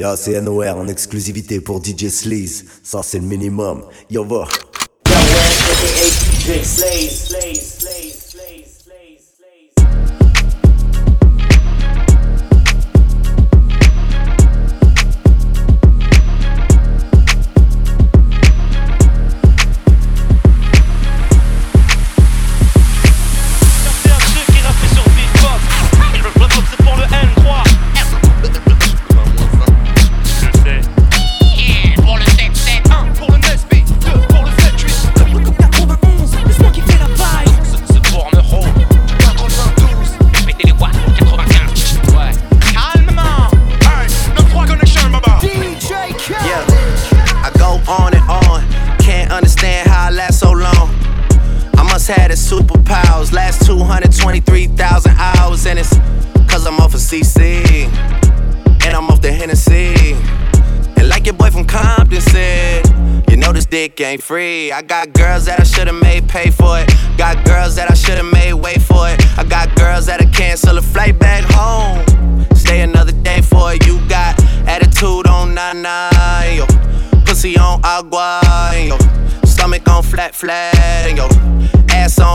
Yo, c'est NOR en exclusivité pour DJ Sleaze. Ça, c'est le minimum. Yo, va. DJ this dick ain't free. I got girls that I should've made pay for it. Got girls that I should've made wait for it. I got girls that'll cancel a flight back home. Stay another day for it. You got attitude on Naomi yo. Pussy on agua, yo. Stomach on flat, flat, yo.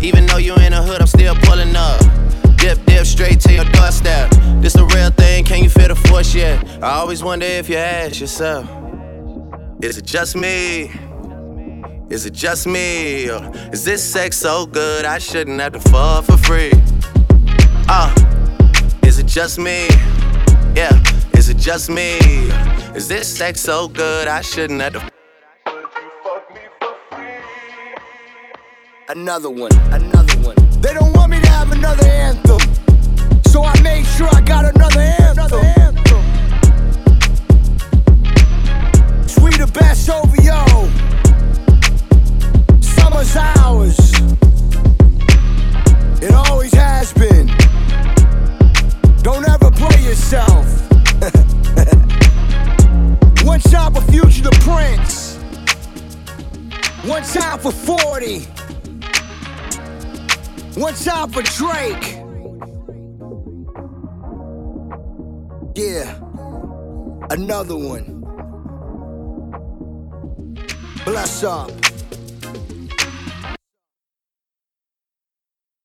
Even though you in the hood, I'm still pulling up. Dip, dip, straight to your doorstep. This the real thing, can you feel the force yet? I always wonder if you ask yourself. Is it just me? Is it just me? Or is this sex so good I shouldn't have to fuck for free? Uh, is it just me? Yeah, is it just me? Is this sex so good I shouldn't have to Another one, another one. They don't want me to have another anthem. So I made sure I got another anthem. Another anthem. We the best OVO. Summer's ours. It always has been. Don't ever play yourself. One time for Future the Prince. One time for 40. One time for Drake. Yeah. Another one. Bless up.